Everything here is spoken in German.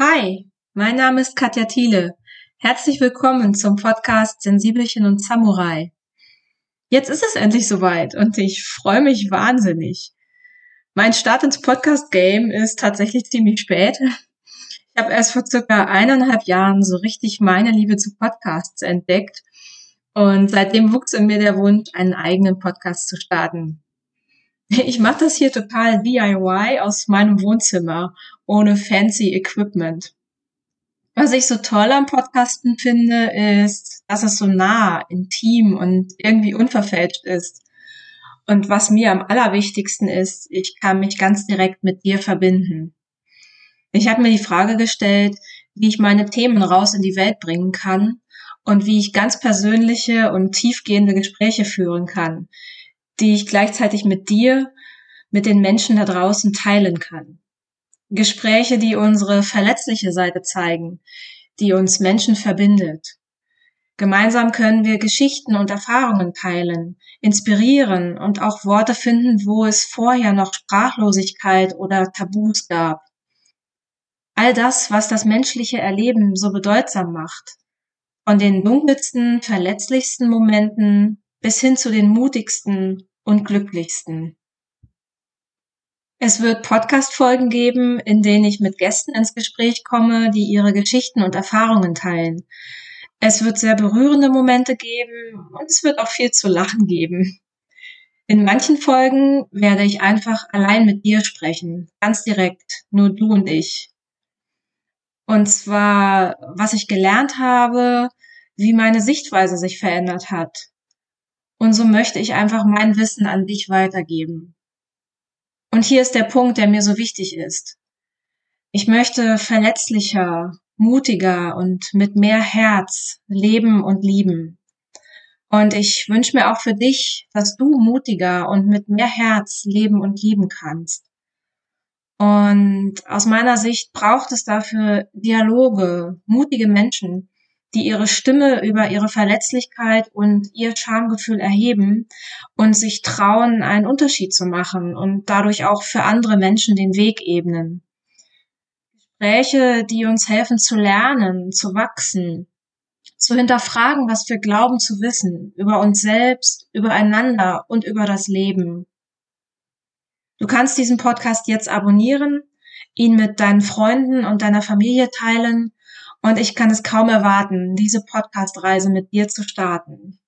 Hi, mein Name ist Katja Thiele. Herzlich willkommen zum Podcast Sensibelchen und Samurai. Jetzt ist es endlich soweit und ich freue mich wahnsinnig. Mein Start ins Podcast-Game ist tatsächlich ziemlich spät. Ich habe erst vor circa eineinhalb Jahren so richtig meine Liebe zu Podcasts entdeckt und seitdem wuchs in mir der Wunsch, einen eigenen Podcast zu starten. Ich mache das hier total DIY aus meinem Wohnzimmer, ohne fancy Equipment. Was ich so toll am Podcasten finde, ist, dass es so nah, intim und irgendwie unverfälscht ist. Und was mir am allerwichtigsten ist, ich kann mich ganz direkt mit dir verbinden. Ich habe mir die Frage gestellt, wie ich meine Themen raus in die Welt bringen kann und wie ich ganz persönliche und tiefgehende Gespräche führen kann, die ich gleichzeitig mit dir, mit den Menschen da draußen teilen kann. Gespräche, die unsere verletzliche Seite zeigen, die uns Menschen verbindet. Gemeinsam können wir Geschichten und Erfahrungen teilen, inspirieren und auch Worte finden, wo es vorher noch Sprachlosigkeit oder Tabus gab. All das, was das menschliche Erleben so bedeutsam macht. Von den dunkelsten, verletzlichsten Momenten bis hin zu den mutigsten und glücklichsten. Es wird Podcast-Folgen geben, in denen ich mit Gästen ins Gespräch komme, die ihre Geschichten und Erfahrungen teilen. Es wird sehr berührende Momente geben und es wird auch viel zu lachen geben. In manchen Folgen werde ich einfach allein mit dir sprechen, ganz direkt, nur du und ich. Und zwar, was ich gelernt habe, wie meine Sichtweise sich verändert hat, und so möchte ich einfach mein Wissen an dich weitergeben. Und hier ist der Punkt, der mir so wichtig ist. Ich möchte verletzlicher, mutiger und mit mehr Herz leben und lieben. Und ich wünsche mir auch für dich, dass du mutiger und mit mehr Herz leben und lieben kannst. Und aus meiner Sicht braucht es dafür Dialoge, mutige Menschen, die ihre Stimme über ihre Verletzlichkeit und ihr Schamgefühl erheben und sich trauen, einen Unterschied zu machen und dadurch auch für andere Menschen den Weg ebnen. Gespräche, die uns helfen zu lernen, zu wachsen, zu hinterfragen, was wir glauben zu wissen, über uns selbst, übereinander und über das Leben. Du kannst diesen Podcast jetzt abonnieren, ihn mit deinen Freunden und deiner Familie teilen und ich kann es kaum erwarten, diese Podcast-Reise mit dir zu starten.